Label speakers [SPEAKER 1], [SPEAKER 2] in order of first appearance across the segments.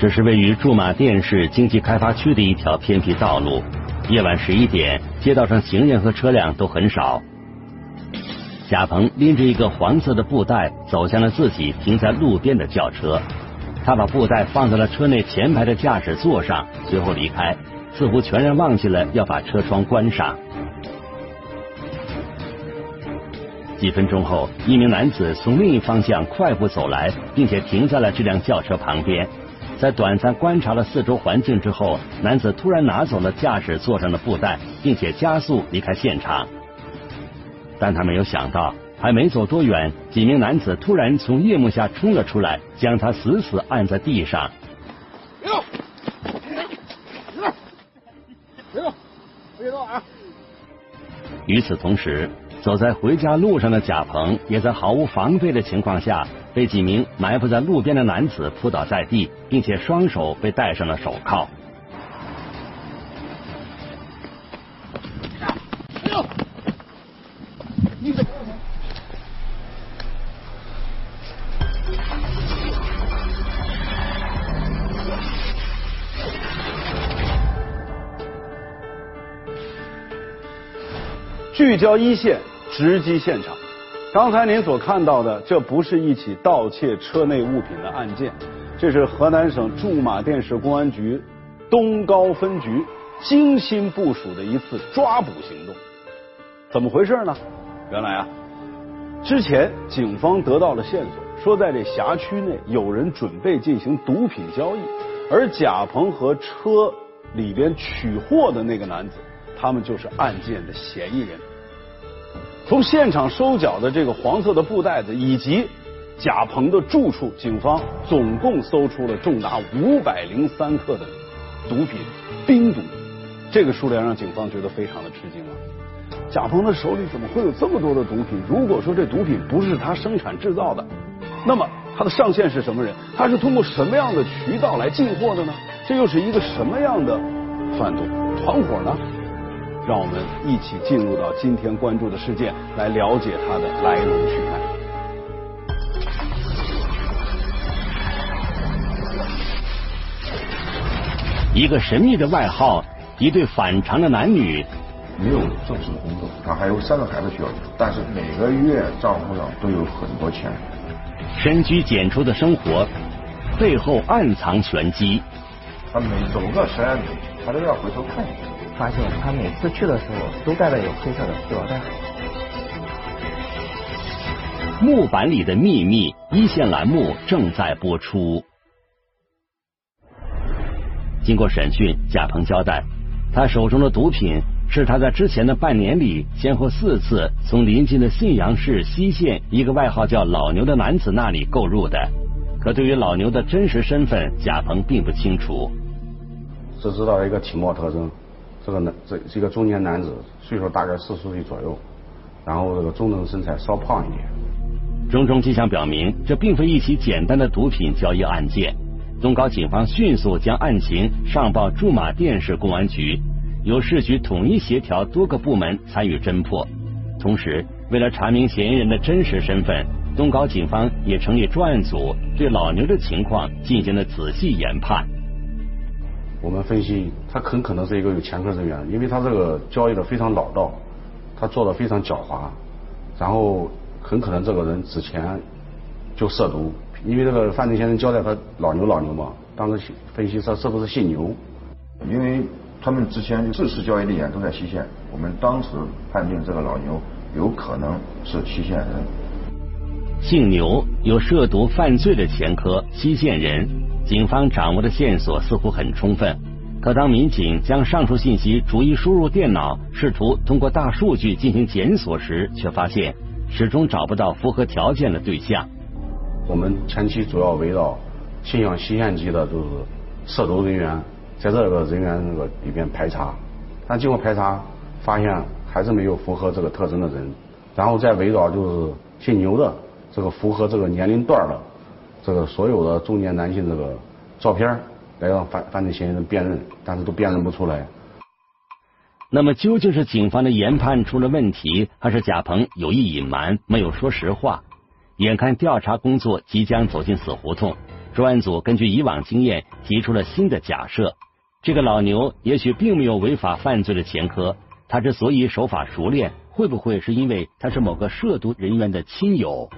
[SPEAKER 1] 这是位于驻马店市经济开发区的一条偏僻道路。夜晚十一点，街道上行人和车辆都很少。贾鹏拎着一个黄色的布袋，走向了自己停在路边的轿车。他把布袋放在了车内前排的驾驶座上，随后离开，似乎全然忘记了要把车窗关上。几分钟后，一名男子从另一方向快步走来，并且停在了这辆轿车旁边。在短暂观察了四周环境之后，男子突然拿走了驾驶座上的布袋，并且加速离开现场。但他没有想到，还没走多远，几名男子突然从夜幕下冲了出来，将他死死按在地上。别动！别动！别动啊！与此同时，走在回家路上的贾鹏也在毫无防备的情况下。被几名埋伏在路边的男子扑倒在地，并且双手被戴上了手铐。
[SPEAKER 2] 聚焦一线，直击现场。刚才您所看到的，这不是一起盗窃车内物品的案件，这是河南省驻马店市公安局东高分局精心部署的一次抓捕行动。怎么回事呢？原来啊，之前警方得到了线索，说在这辖区内有人准备进行毒品交易，而贾鹏和车里边取货的那个男子，他们就是案件的嫌疑人。从现场收缴的这个黄色的布袋子以及贾鹏的住处，警方总共搜出了重达五百零三克的毒品冰毒，这个数量让警方觉得非常的吃惊啊！贾鹏的手里怎么会有这么多的毒品？如果说这毒品不是他生产制造的，那么他的上线是什么人？他是通过什么样的渠道来进货的呢？这又是一个什么样的贩毒团伙呢？让我们一起进入到今天关注的事件，来了解它的来龙去脉。
[SPEAKER 1] 一个神秘的外号，一对反常的男女，
[SPEAKER 3] 没有正式工作，他还有三个孩子需要养，但是每个月账户上都有很多钱。
[SPEAKER 1] 深居简出的生活背后暗藏玄机。
[SPEAKER 3] 他每走个十来米，他都要回头看一眼。
[SPEAKER 4] 发现他每次去的时候都带了有黑色的塑料袋。
[SPEAKER 1] 木板里的秘密一线栏目正在播出。经过审讯，贾鹏交代，他手中的毒品是他在之前的半年里先后四次从临近的信阳市西县一个外号叫老牛的男子那里购入的。可对于老牛的真实身份，贾鹏并不清楚。
[SPEAKER 5] 只知道一个体貌特征。这个男，这是一个中年男子，岁数大概四十岁左右，然后这个中等身材，稍胖一点。
[SPEAKER 1] 种种迹象表明，这并非一起简单的毒品交易案件。东高警方迅速将案情上报驻马店市公安局，由市局统一协调多个部门参与侦破。同时，为了查明嫌疑人的真实身份，东高警方也成立专案组，对老牛的情况进行了仔细研判。
[SPEAKER 5] 我们分析，他很可能是一个有前科人员，因为他这个交易的非常老道，他做的非常狡猾，然后很可能这个人之前就涉毒，因为这个犯罪嫌疑人交代他老牛老牛嘛，当时分析他是不是姓牛，
[SPEAKER 3] 因为他们之前四次交易地点都在西县，我们当时判定这个老牛有可能是西县人。
[SPEAKER 1] 姓牛有涉毒犯罪的前科，西县人。警方掌握的线索似乎很充分，可当民警将上述信息逐一输入电脑，试图通过大数据进行检索时，却发现始终找不到符合条件的对象。
[SPEAKER 5] 我们前期主要围绕信阳西县级的，就是涉毒人员，在这个人员那个里边排查，但经过排查发现还是没有符合这个特征的人，然后再围绕就是姓牛的这个符合这个年龄段的。这个所有的中年男性这个照片来让犯犯罪嫌疑人辨认，但是都辨认不出来。
[SPEAKER 1] 那么究竟是警方的研判出了问题，还是贾鹏有意隐瞒，没有说实话？眼看调查工作即将走进死胡同，专案组根据以往经验提出了新的假设：这个老牛也许并没有违法犯罪的前科，他之所以手法熟练，会不会是因为他是某个涉毒人员的亲友？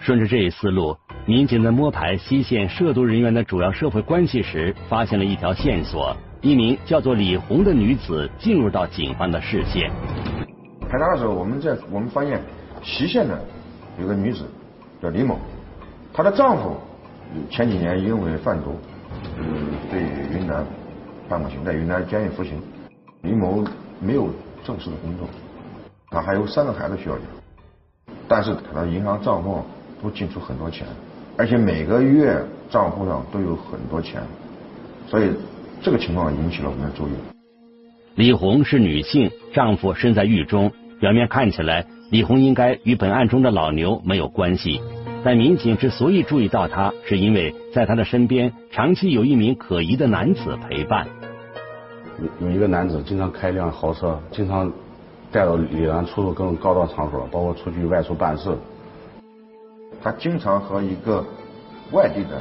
[SPEAKER 1] 顺着这一思路，民警在摸排西县涉毒人员的主要社会关系时，发现了一条线索：一名叫做李红的女子进入到警方的视线。
[SPEAKER 3] 排查的时候，我们在我们发现西县的有个女子叫李某，她的丈夫前几年因为贩毒，嗯，被云南判过刑，在云南监狱服刑。李某没有正式的工作，她还有三个孩子需要养，但是她的银行账户都进出很多钱，而且每个月账户上都有很多钱，所以这个情况引起了我们的注意。
[SPEAKER 1] 李红是女性，丈夫身在狱中。表面看起来，李红应该与本案中的老牛没有关系。但民警之所以注意到她，是因为在她的身边长期有一名可疑的男子陪伴。
[SPEAKER 5] 有有一个男子经常开一辆豪车，经常带到李兰出入各种高档场所，包括出去外出办事。
[SPEAKER 3] 他经常和一个外地的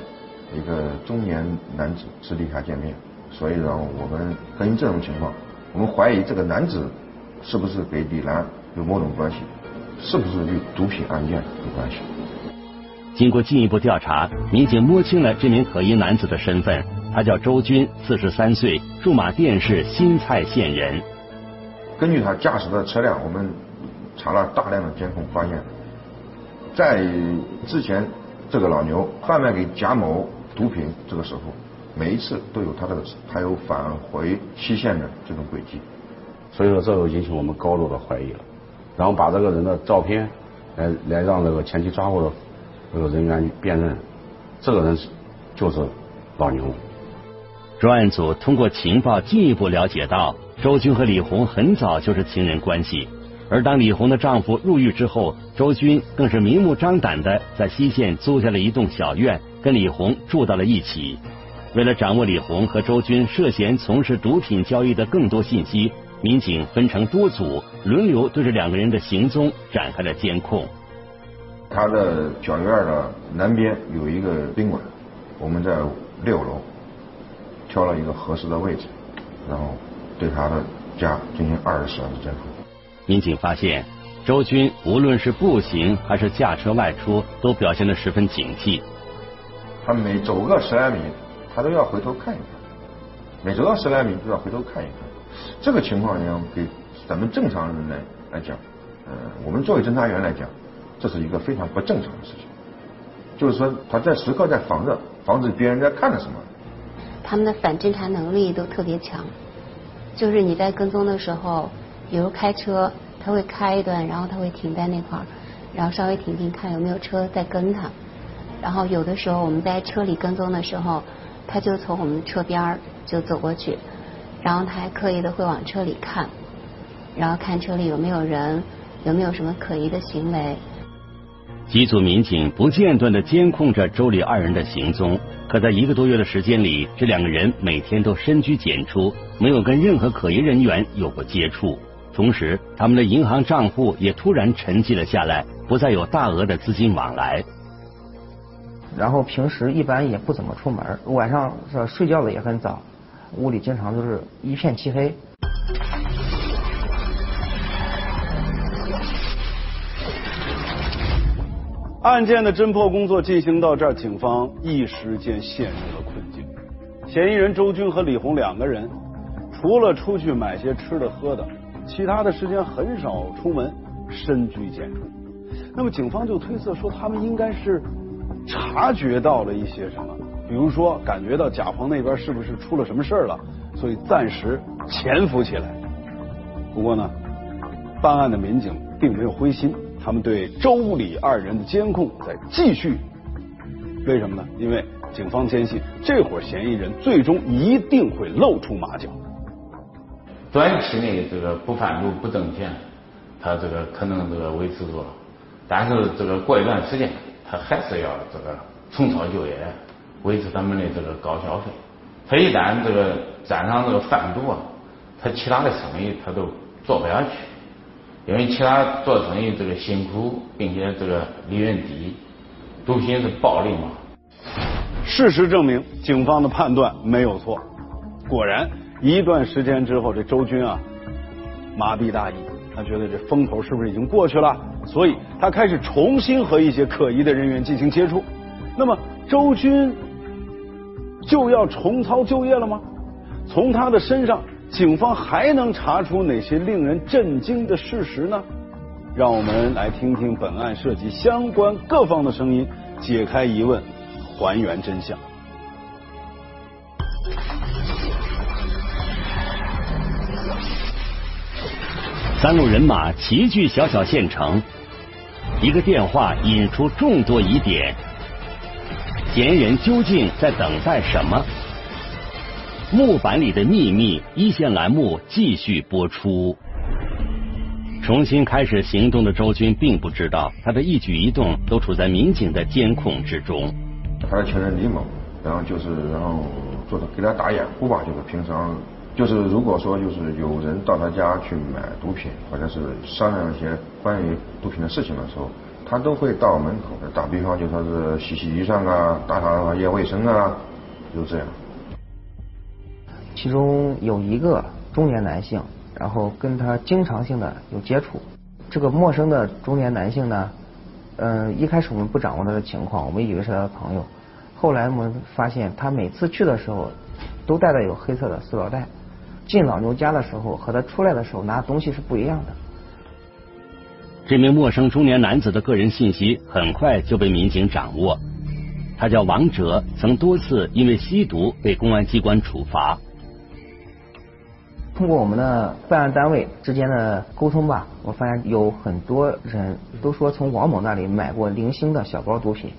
[SPEAKER 3] 一个中年男子私底下见面，所以呢我们根据这种情况。我们怀疑这个男子是不是跟李兰有某种关系，是不是与毒品案件有关系？
[SPEAKER 1] 经过进一步调查，民警摸清了这名可疑男子的身份，他叫周军，四十三岁，驻马店市新蔡县人。
[SPEAKER 3] 根据他驾驶的车辆，我们查了大量的监控，发现，在之前这个老牛贩卖给贾某毒品这个时候。每一次都有他这个他有返回西县的这种轨迹，
[SPEAKER 5] 所以说这就引起我们高度的怀疑了。然后把这个人的照片来来让这个前期抓获的这个人员辨认，这个人就是老牛。
[SPEAKER 1] 专案组通过情报进一步了解到，周军和李红很早就是情人关系，而当李红的丈夫入狱之后，周军更是明目张胆的在西县租下了一栋小院，跟李红住到了一起。为了掌握李红和周军涉嫌从事毒品交易的更多信息，民警分成多组，轮流对这两个人的行踪展开了监控。
[SPEAKER 3] 他的小院的南边有一个宾馆，我们在六楼挑了一个合适的位置，然后对他的家进行二十四小时监控。
[SPEAKER 1] 民警发现，周军无论是步行还是驾车外出，都表现得十分警惕。
[SPEAKER 3] 他每走个十来米。他都要回头看一看，每走到十来米都要回头看一看。这个情况呢，给咱们正常人来来讲，呃，我们作为侦查员来讲，这是一个非常不正常的事情。就是说，他在时刻在防着，防止别人在看着什么。
[SPEAKER 6] 他们的反侦查能力都特别强，就是你在跟踪的时候，比如开车，他会开一段，然后他会停在那块儿，然后稍微停停，看有没有车在跟他。然后有的时候我们在车里跟踪的时候。他就从我们车边儿就走过去，然后他还刻意的会往车里看，然后看车里有没有人，有没有什么可疑的行为。
[SPEAKER 1] 几组民警不间断的监控着周李二人的行踪，可在一个多月的时间里，这两个人每天都深居简出，没有跟任何可疑人员有过接触。同时，他们的银行账户也突然沉寂了下来，不再有大额的资金往来。
[SPEAKER 4] 然后平时一般也不怎么出门，晚上是睡觉的也很早，屋里经常都是一片漆黑。
[SPEAKER 2] 案件的侦破工作进行到这儿，警方一时间陷入了困境。嫌疑人周军和李红两个人，除了出去买些吃的喝的，其他的时间很少出门，深居简出。那么警方就推测说，他们应该是。察觉到了一些什么，比如说感觉到贾鹏那边是不是出了什么事儿了，所以暂时潜伏起来。不过呢，办案的民警并没有灰心，他们对周李二人的监控在继续。为什么呢？因为警方坚信这伙嫌疑人最终一定会露出马脚。
[SPEAKER 7] 短期内这个不贩毒不挣钱，他这个可能这个维持住了，但是这个过一段时间。他还是要这个重操旧业，维持他们的这个高消费。他一旦这个沾上这个贩毒啊，他其他的生意他都做不下去，因为其他做生意这个辛苦，并且这个利润低，毒品是暴利嘛。
[SPEAKER 2] 事实证明，警方的判断没有错。果然，一段时间之后，这周军啊麻痹大意，他觉得这风头是不是已经过去了？所以他开始重新和一些可疑的人员进行接触。那么，周军就要重操旧业了吗？从他的身上，警方还能查出哪些令人震惊的事实呢？让我们来听听本案涉及相关各方的声音，解开疑问。还原真相。
[SPEAKER 1] 三路人马齐聚小小县城，一个电话引出众多疑点。嫌疑人究竟在等待什么？木板里的秘密，一线栏目继续播出。重新开始行动的周军并不知道，他的一举一动都处在民警的监控之中。
[SPEAKER 3] 他的情人李某，然后就是然后做的给他打掩护吧，就是平常就是如果说就是有人到他家去买毒品，或者是商量一些关于毒品的事情的时候，他都会到门口的。打比方就说是洗洗衣裳啊，打扫一下卫生啊，就这样。
[SPEAKER 4] 其中有一个中年男性，然后跟他经常性的有接触。这个陌生的中年男性呢？嗯，一开始我们不掌握他的情况，我们以为是他的朋友。后来我们发现，他每次去的时候都带的有黑色的塑料袋。进老牛家的时候和他出来的时候拿的东西是不一样的。
[SPEAKER 1] 这名陌生中年男子的个人信息很快就被民警掌握。他叫王哲，曾多次因为吸毒被公安机关处罚。
[SPEAKER 4] 通过我们的办案单位之间的沟通吧，我发现有很多人都说从王某那里买过零星的小包毒品，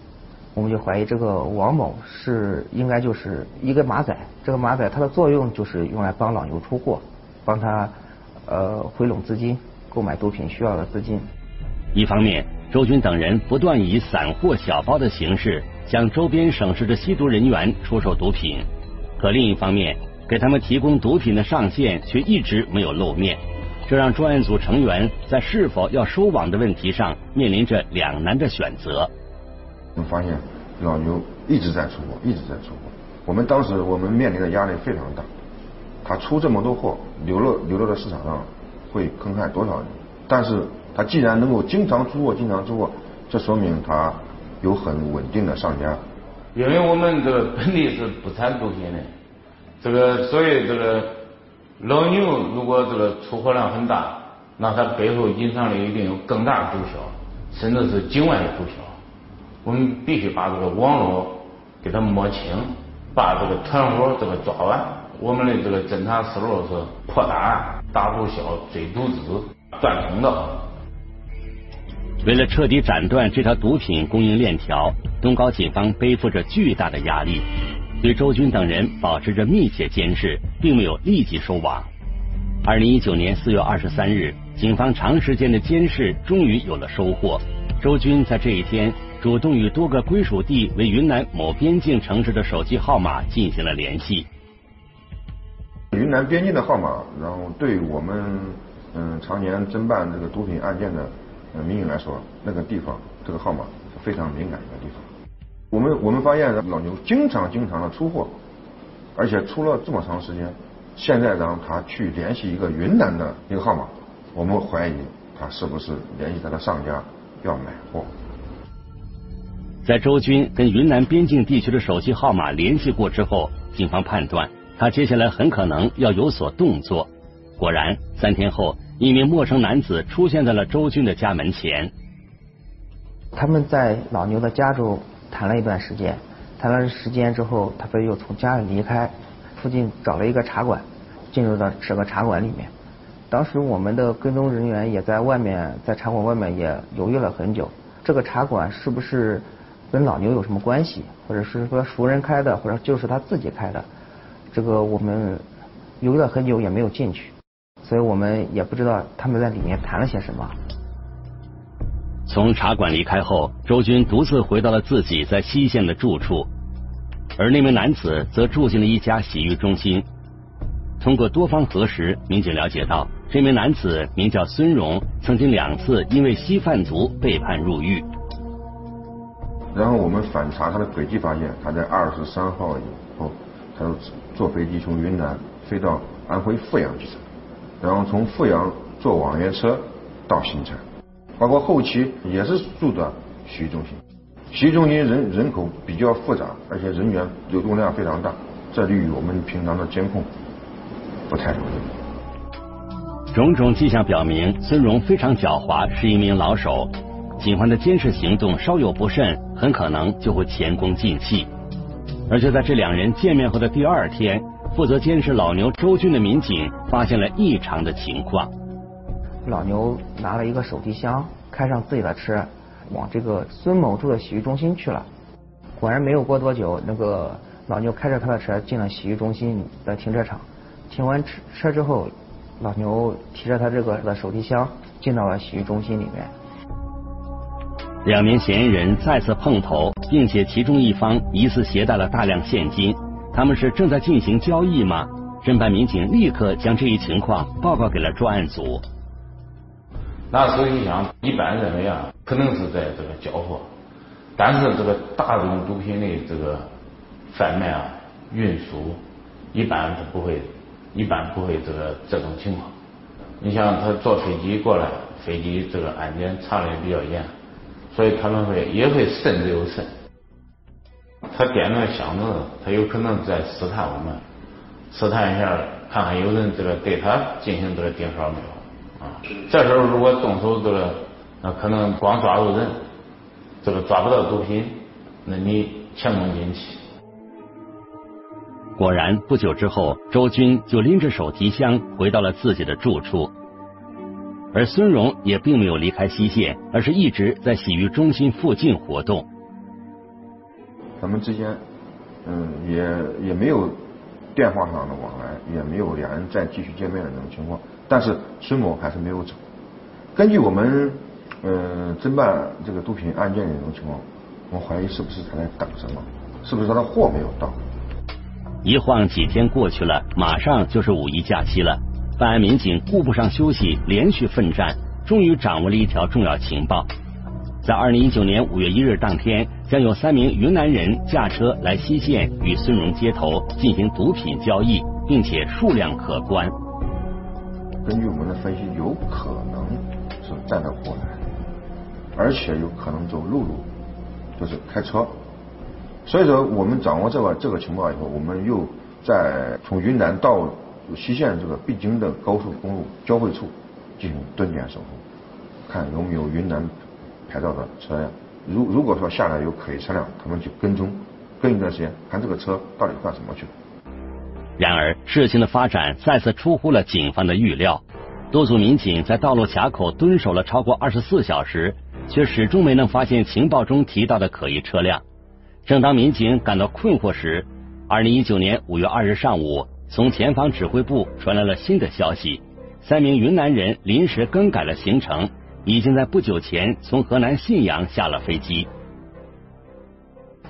[SPEAKER 4] 我们就怀疑这个王某是应该就是一个马仔，这个马仔它的作用就是用来帮老牛出货，帮他呃回笼资金，购买毒品需要的资金。
[SPEAKER 1] 一方面，周军等人不断以散货小包的形式向周边省市的吸毒人员出售毒品，可另一方面。给他们提供毒品的上线却一直没有露面，这让专案组成员在是否要收网的问题上面临着两难的选择。
[SPEAKER 3] 我们发现老牛一直在出货，一直在出货。我们当时我们面临的压力非常大，他出这么多货，流落流落到市场上会坑害多少人？但是他既然能够经常出货，经常出货，这说明他有很稳定的上家。
[SPEAKER 7] 因为我们这个本地是不产毒品的。这个所以这个老牛如果这个出货量很大，那它背后隐藏的一定有更大的毒枭，甚至是境外的毒枭。我们必须把这个网络给它摸清，把这个团伙这个抓完。我们的这个侦查思路是破大案、打毒枭、追毒资、断通道。
[SPEAKER 1] 为了彻底斩断这条毒品供应链条，东高警方背负着巨大的压力。对周军等人保持着密切监视，并没有立即收网。二零一九年四月二十三日，警方长时间的监视终于有了收获。周军在这一天主动与多个归属地为云南某边境城市的手机号码进行了联系。
[SPEAKER 3] 云南边境的号码，然后对我们嗯常年侦办这个毒品案件的民警来说，那个地方这个号码是非常敏感一个地方。我们我们发现老牛经常经常的出货，而且出了这么长时间，现在让他去联系一个云南的一个号码，我们怀疑他是不是联系他的上家要买货。
[SPEAKER 1] 在周军跟云南边境地区的手机号码联系过之后，警方判断他接下来很可能要有所动作。果然，三天后，一名陌生男子出现在了周军的家门前。
[SPEAKER 4] 他们在老牛的家中。谈了一段时间，谈了时间之后，他们又从家里离开，附近找了一个茶馆，进入到这个茶馆里面。当时我们的跟踪人员也在外面，在茶馆外面也犹豫了很久。这个茶馆是不是跟老牛有什么关系，或者是说熟人开的，或者就是他自己开的？这个我们犹豫了很久也没有进去，所以我们也不知道他们在里面谈了些什么。
[SPEAKER 1] 从茶馆离开后，周军独自回到了自己在西县的住处，而那名男子则住进了一家洗浴中心。通过多方核实，民警了解到，这名男子名叫孙荣，曾经两次因为吸贩毒被判入狱。
[SPEAKER 3] 然后我们反查他的轨迹，发现他在二十三号以后，他就坐飞机从云南飞到安徽阜阳机场，然后从阜阳坐网约车到新城，包括后期也是住的洗浴中心。洗浴中心人人口比较复杂，而且人员流动量非常大，这与我们平常的监控不太容易。
[SPEAKER 1] 种种迹象表明，孙荣非常狡猾，是一名老手。警方的监视行动稍有不慎，很可能就会前功尽弃。而就在这两人见面后的第二天，负责监视老牛周军的民警发现了异常的情况。
[SPEAKER 4] 老牛拿了一个手提箱，开上自己的车，往这个孙某住的洗浴中心去了。果然没有过多久，那个老牛开着他的车进了洗浴中心的停车场。停完车车之后，老牛提着他这个的手提箱进到了洗浴中心里面。
[SPEAKER 1] 两名嫌疑人再次碰头，并且其中一方疑似携带了大量现金。他们是正在进行交易吗？侦办民警立刻将这一情况报告给了专案组。
[SPEAKER 7] 那时候你想，一般认为啊，可能是在这个交货，但是这个大宗毒品的这个贩卖啊、运输，一般是不会，一般不会这个这种情况。你像他坐飞机过来，飞机这个安检查的也比较严。所以他们会也会慎之又慎。他掂着箱子，他有可能在试探我们，试探一下，看看有人这个对他进行这个盯梢没有啊？这时候如果动手这个，那可能光抓住人，这个抓不到毒品，那你前功尽弃。
[SPEAKER 1] 果然，不久之后，周军就拎着手提箱回到了自己的住处。而孙荣也并没有离开西县，而是一直在洗浴中心附近活动。
[SPEAKER 3] 咱们之间，嗯，也也没有电话上的往来，也没有两人再继续见面的那种情况。但是孙某还是没有走。根据我们，嗯，侦办这个毒品案件的这种情况，我怀疑是不是他在等什么？是不是他的货没有到？
[SPEAKER 1] 一晃几天过去了，马上就是五一假期了。办案民警顾不上休息，连续奋战，终于掌握了一条重要情报。在二零一九年五月一日当天，将有三名云南人驾车来西县与孙荣接头进行毒品交易，并且数量可观。
[SPEAKER 3] 根据我们的分析，有可能是载着货来，而且有可能走陆路，就是开车。所以说，我们掌握这个这个情报以后，我们又在从云南到。西线这个必经的高速公路交汇处进行蹲点守候，看有没有云南牌照的车辆。如如果说下来有可疑车辆，他们就跟踪，跟一段时间，看这个车到底干什么去了。
[SPEAKER 1] 然而，事情的发展再次出乎了警方的预料。多组民警在道路卡口蹲守了超过二十四小时，却始终没能发现情报中提到的可疑车辆。正当民警感到困惑时，二零一九年五月二日上午。从前方指挥部传来了新的消息：三名云南人临时更改了行程，已经在不久前从河南信阳下了飞机。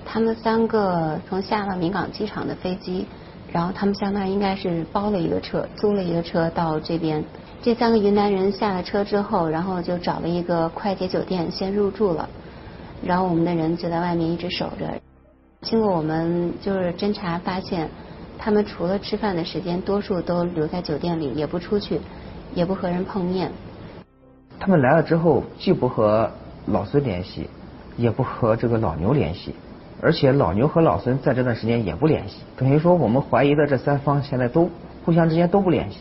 [SPEAKER 6] 他们三个从下了明港机场的飞机，然后他们相当于应该是包了一个车，租了一个车到这边。这三个云南人下了车之后，然后就找了一个快捷酒店先入住了，然后我们的人就在外面一直守着。经过我们就是侦查发现。他们除了吃饭的时间，多数都留在酒店里，也不出去，也不和人碰面。
[SPEAKER 4] 他们来了之后，既不和老孙联系，也不和这个老牛联系，而且老牛和老孙在这段时间也不联系。等于说，我们怀疑的这三方现在都互相之间都不联系。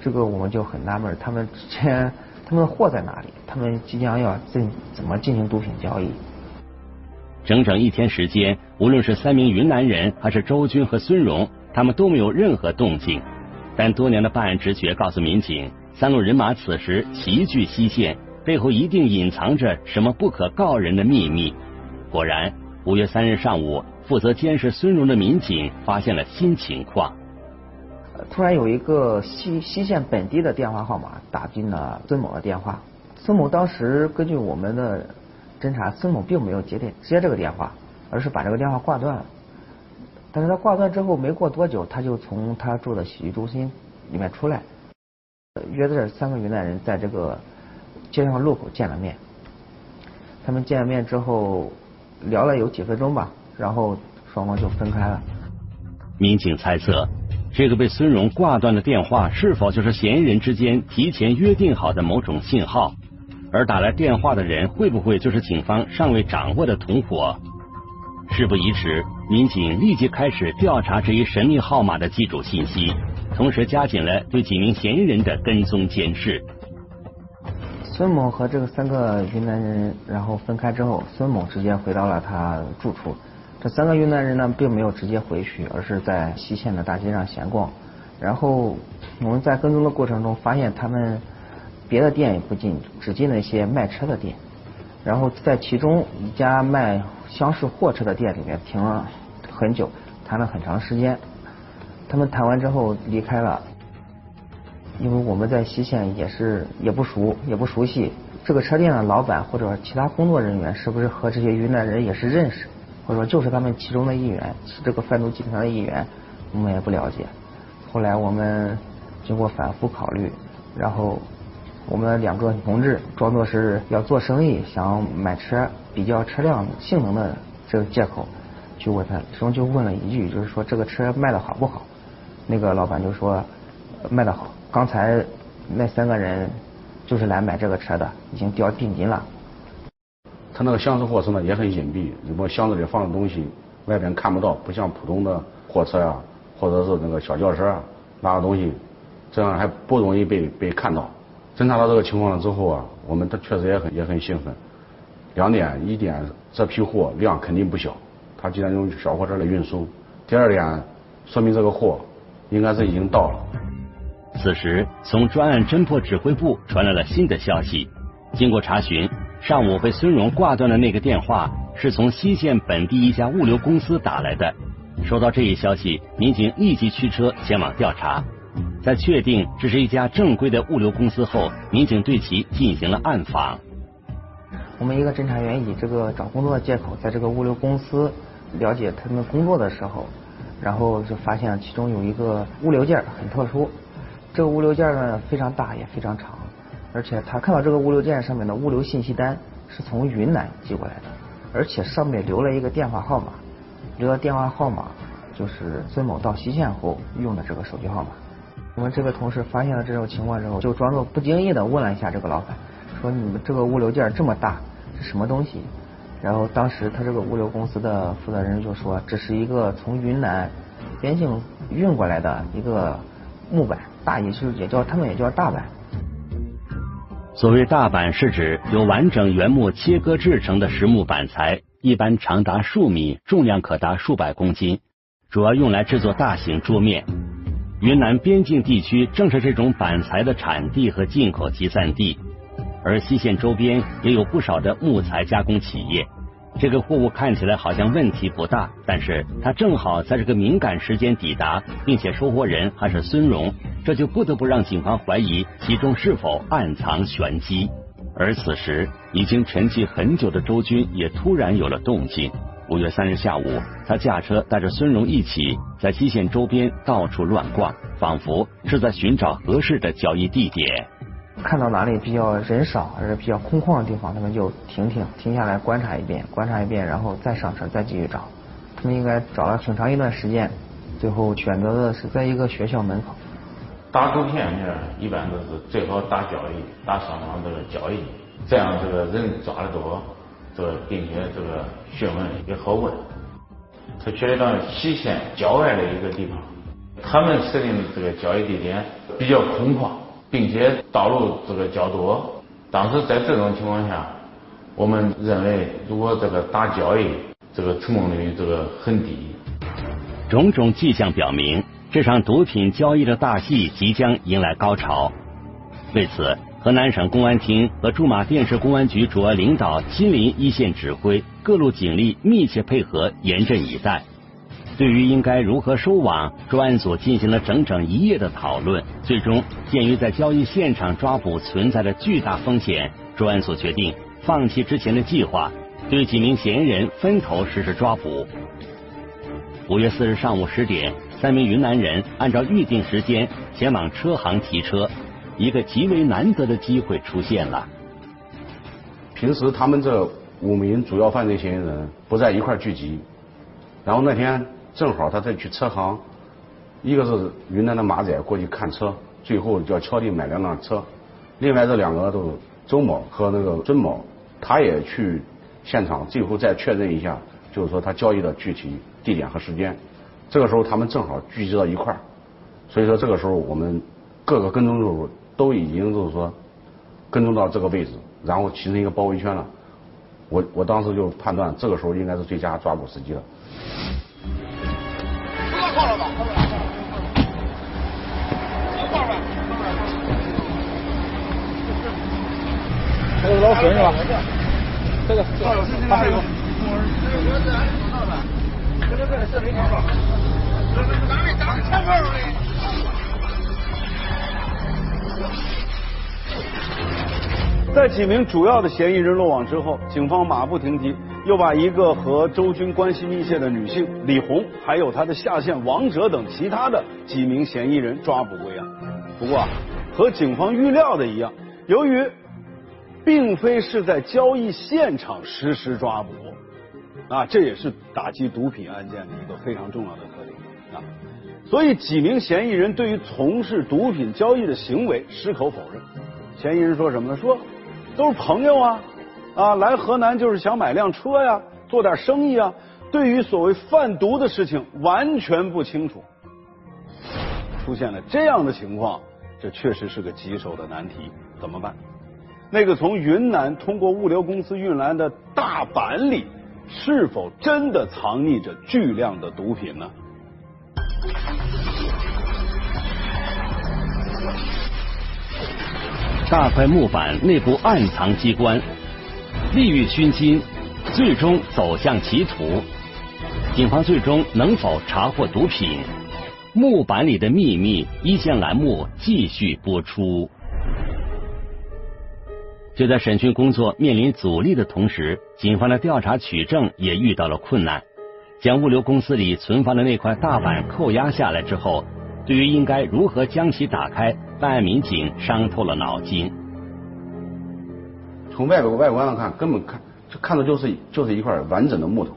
[SPEAKER 4] 这个我们就很纳闷，他们之间他们的货在哪里？他们即将要怎怎么进行毒品交易？
[SPEAKER 1] 整整一天时间，无论是三名云南人，还是周军和孙荣，他们都没有任何动静。但多年的办案直觉告诉民警，三路人马此时齐聚西线，背后一定隐藏着什么不可告人的秘密。果然，五月三日上午，负责监视孙荣的民警发现了新情况。
[SPEAKER 4] 突然有一个西西线本地的电话号码打进了孙某的电话。孙某当时根据我们的。侦查孙某并没有接电接这个电话，而是把这个电话挂断了。但是他挂断之后没过多久，他就从他住的洗浴中心里面出来，约这三个云南人在这个街上路口见了面。他们见了面之后，聊了有几分钟吧，然后双方就分开了。
[SPEAKER 1] 民警猜测，这个被孙荣挂断的电话是否就是嫌疑人之间提前约定好的某种信号？而打来电话的人会不会就是警方尚未掌握的同伙？事不宜迟，民警立即开始调查这一神秘号码的机主信息，同时加紧了对几名嫌疑人的跟踪监视。
[SPEAKER 4] 孙某和这个三个云南人，然后分开之后，孙某直接回到了他住处。这三个云南人呢，并没有直接回去，而是在西县的大街上闲逛。然后我们在跟踪的过程中，发现他们别的店也不进，只进了一些卖车的店。然后在其中一家卖厢式货车的店里面停了很久，谈了很长时间。他们谈完之后离开了。因为我们在西县也是也不熟也不熟悉这个车店的老板或者其他工作人员是不是和这些云南人也是认识，或者说就是他们其中的一员，是这个贩毒集团的一员，我们也不了解。后来我们经过反复考虑，然后我们两个同志装作是要做生意，想买车比较车辆性能的这个借口去问他，其中就问了一句，就是说这个车卖的好不好？那个老板就说卖的好。刚才那三个人就是来买这个车的，已经交定金了。
[SPEAKER 5] 他那个厢式货车呢也很隐蔽，什么箱子里放的东西外边看不到，不像普通的货车啊，或者是那个小轿车啊，拉的东西这样还不容易被被看到。侦查到这个情况了之后啊，我们他确实也很也很兴奋。两点，一点这批货量肯定不小，他既然用小货车来运输；第二点，说明这个货应该是已经到了。
[SPEAKER 1] 此时，从专案侦破指挥部传来了新的消息。经过查询，上午被孙荣挂断的那个电话是从西县本地一家物流公司打来的。收到这一消息，民警立即驱车前往调查。在确定这是一家正规的物流公司后，民警对其进行了暗访。
[SPEAKER 4] 我们一个侦查员以这个找工作的借口，在这个物流公司了解他们工作的时候，然后就发现其中有一个物流件很特殊。这个物流件呢非常大也非常长，而且他看到这个物流件上面的物流信息单是从云南寄过来的，而且上面留了一个电话号码，留的电话号码就是孙某到西县后用的这个手机号码。我们这个同事发现了这种情况之后，就装作不经意的问了一下这个老板，说你们这个物流件这么大是什么东西？然后当时他这个物流公司的负责人就说，这是一个从云南边境运过来的一个木板。大也就是也叫他们也叫大板。
[SPEAKER 1] 所谓大板是指由完整原木切割制成的实木板材，一般长达数米，重量可达数百公斤，主要用来制作大型桌面。云南边境地区正是这种板材的产地和进口集散地，而西县周边也有不少的木材加工企业。这个货物看起来好像问题不大，但是它正好在这个敏感时间抵达，并且收货人还是孙荣，这就不得不让警方怀疑其中是否暗藏玄机。而此时已经沉寂很久的周军也突然有了动静。五月三日下午，他驾车带着孙荣一起在西县周边到处乱逛，仿佛是在寻找合适的交易地点。
[SPEAKER 4] 看到哪里比较人少还是比较空旷的地方，他们就停停停下来观察一遍，观察一遍，然后再上车再继续找。他们应该找了挺长一段时间，最后选择的是在一个学校门口。
[SPEAKER 7] 打毒骗呢，一般都是最好打交易，打双方这个交易，这样这个人抓得多，这个并且这个询问也好问。他去了到西县郊外的一个地方，他们设定的这个交易地点比较空旷。并且道路这个较多，当时在这种情况下，我们认为如果这个打交易，这个成功率这个很低。
[SPEAKER 1] 种种迹象表明，这场毒品交易的大戏即将迎来高潮。为此，河南省公安厅和驻马店市公安局主要领导亲临一线指挥，各路警力密切配合，严阵以待。对于应该如何收网，专案组进行了整整一夜的讨论。最终，鉴于在交易现场抓捕存在着巨大风险，专案组决定放弃之前的计划，对几名嫌疑人分头实施抓捕。五月四日上午十点，三名云南人按照预定时间前往车行提车，一个极为难得的机会出现了。
[SPEAKER 5] 平时他们这五名主要犯罪嫌疑人不在一块聚集，然后那天正好他再去车行，一个是云南的马仔过去看车，最后叫敲定买两辆车，另外这两个都是周某和那个孙某，他也去现场，最后再确认一下，就是说他交易的具体地点和时间。这个时候他们正好聚集到一块儿，所以说这个时候我们各个跟踪组都已经就是说跟踪到这个位置，然后形成一个包围圈了。我我当时就判断这个时候应该是最佳抓捕时机了。
[SPEAKER 8] 不要放了吧，放了吧，放了吧。
[SPEAKER 9] 这个老损是吧？这个还有。
[SPEAKER 8] 这个这个。这个单位单位前面的。
[SPEAKER 2] 在几名主要的嫌疑人落网之后，警方马不停蹄，又把一个和周军关系密切的女性李红，还有她的下线王哲等其他的几名嫌疑人抓捕归案。不过啊，和警方预料的一样，由于并非是在交易现场实施抓捕，啊，这也是打击毒品案件的一个非常重要的特点啊。所以几名嫌疑人对于从事毒品交易的行为矢口否认。嫌疑人说什么呢？说都是朋友啊，啊，来河南就是想买辆车呀，做点生意啊。对于所谓贩毒的事情完全不清楚。出现了这样的情况，这确实是个棘手的难题，怎么办？那个从云南通过物流公司运来的大板里，是否真的藏匿着巨量的毒品呢？
[SPEAKER 1] 大块木板内部暗藏机关，利欲熏金，最终走向歧途。警方最终能否查获毒品？木板里的秘密，一线栏目继续播出。就在审讯工作面临阻力的同时，警方的调查取证也遇到了困难。将物流公司里存放的那块大板扣押下来之后，对于应该如何将其打开，办案民警伤透了脑筋。
[SPEAKER 5] 从外表外观上看，根本看就看着就是就是一块完整的木头。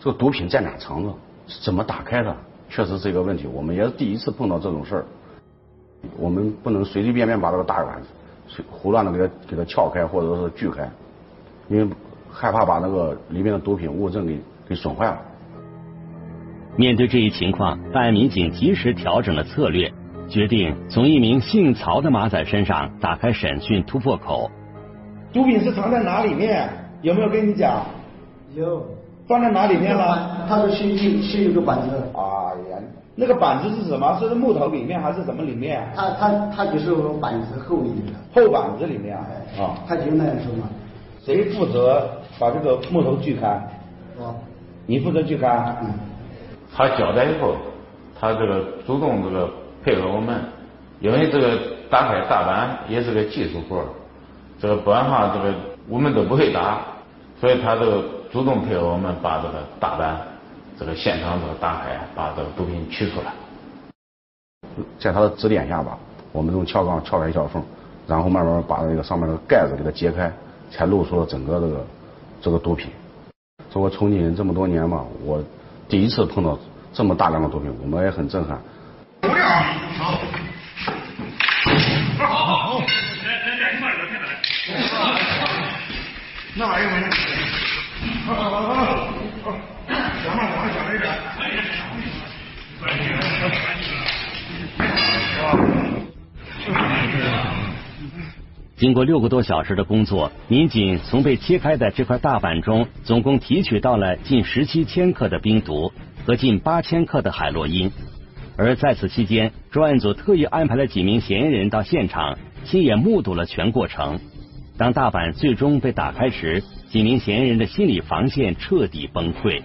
[SPEAKER 5] 这个毒品在哪藏着？怎么打开的？确实是一个问题。我们也是第一次碰到这种事儿。我们不能随随便便把这个大碗随胡乱的给它给它撬开或者说是锯开，因为害怕把那个里面的毒品物证给给损坏了。
[SPEAKER 1] 面对这一情况，办案民警及时调整了策略，决定从一名姓曹的马仔身上打开审讯突破口。
[SPEAKER 9] 毒品是藏在哪里面？有没有跟你讲？
[SPEAKER 10] 有。
[SPEAKER 9] 放在哪里面了？
[SPEAKER 10] 他说是一是一个板子。
[SPEAKER 9] 哎呀，那个板子是什么？是木头里面还是什么里面？
[SPEAKER 10] 他他他就是板子后里面。
[SPEAKER 9] 后板子里面啊？
[SPEAKER 10] 啊。他就那样说嘛。
[SPEAKER 9] 谁负责把这个木头锯开？
[SPEAKER 10] 我。
[SPEAKER 9] 你负责锯开？
[SPEAKER 10] 嗯。
[SPEAKER 7] 他交代以后，他这个主动这个配合我们，因为这个打开大板也是个技术活这个不然话这个我们都不会打，所以他这个。主动配合我们把这个大板这个现场这个打开，把这个毒品取出来。
[SPEAKER 5] 在他的指点下吧，我们用撬杠撬开一小缝，然后慢慢把那个上面的盖子给它揭开，才露出了整个这个这个毒品。做我从警这么多年嘛，我第一次碰到这么大量的毒品，我们也很震撼。
[SPEAKER 8] 不要，好。好好好。那玩意儿没好好好好，小马往小一点。
[SPEAKER 1] 经过六个多小时的工作，民警从被切开的这块大板中，总共提取到了近十七千克的冰毒和近八千克的海洛因。而在此期间，专案组特意安排了几名嫌疑人到现场，亲眼目睹了全过程。当大板最终被打开时，几名嫌疑人的心理防线彻底崩溃。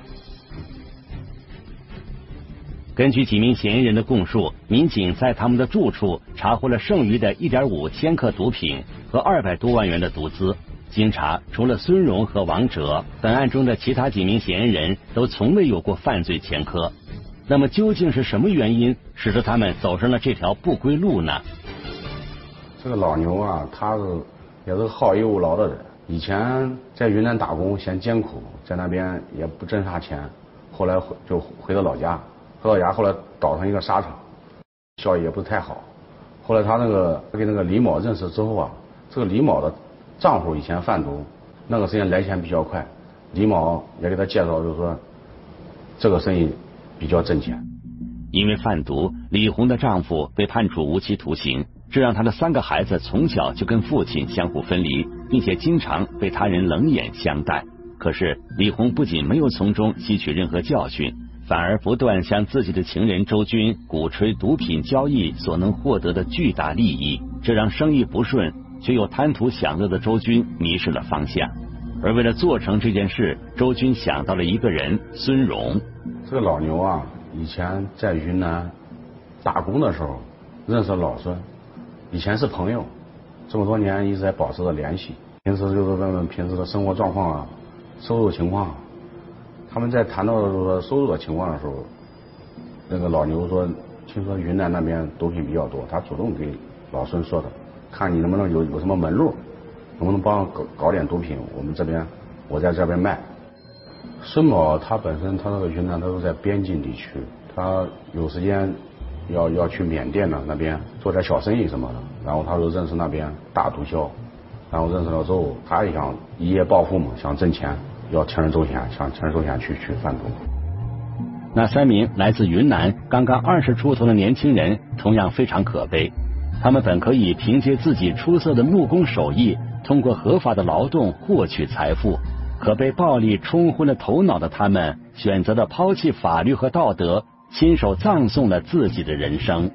[SPEAKER 1] 根据几名嫌疑人的供述，民警在他们的住处查获了剩余的一点五千克毒品和二百多万元的毒资。经查，除了孙荣和王哲，本案中的其他几名嫌疑人都从未有过犯罪前科。那么，究竟是什么原因使得他们走上了这条不归路呢？
[SPEAKER 5] 这个老牛啊，他是也是好逸恶劳的人。以前在云南打工嫌艰苦，在那边也不挣啥钱，后来回就回到老家，回到家后来倒腾一个沙场，效益也不是太好。后来他那个跟那个李某认识之后啊，这个李某的丈夫以前贩毒，那个时间来钱比较快，李某也给他介绍，就是说这个生意比较挣钱。
[SPEAKER 1] 因为贩毒，李红的丈夫被判处无期徒刑，这让他的三个孩子从小就跟父亲相互分离，并且经常被他人冷眼相待。可是李红不仅没有从中吸取任何教训。反而不断向自己的情人周军鼓吹毒品交易所能获得的巨大利益，这让生意不顺却又贪图享乐的周军迷失了方向。而为了做成这件事，周军想到了一个人孙荣。
[SPEAKER 5] 这个老牛啊，以前在云南打工的时候认识老孙，以前是朋友，这么多年一直在保持着联系。平时就是问问平时的生活状况啊，收入情况。他们在谈到说收入的情况的时候，那个老牛说，听说云南那边毒品比较多，他主动给老孙说的，看你能不能有有什么门路，能不能帮我搞搞点毒品，我们这边我在这边卖。孙某他本身他那个云南都是在边境地区，他有时间要要去缅甸的那边做点小生意什么的，然后他就认识那边大毒枭，然后认识了之后，他也想一夜暴富嘛，想挣钱。要铤而走险，想铤而走险去去贩毒。
[SPEAKER 1] 那三名来自云南、刚刚二十出头的年轻人同样非常可悲。他们本可以凭借自己出色的木工手艺，通过合法的劳动获取财富，可被暴力冲昏了头脑的他们，选择了抛弃法律和道德，亲手葬送了自己的人生。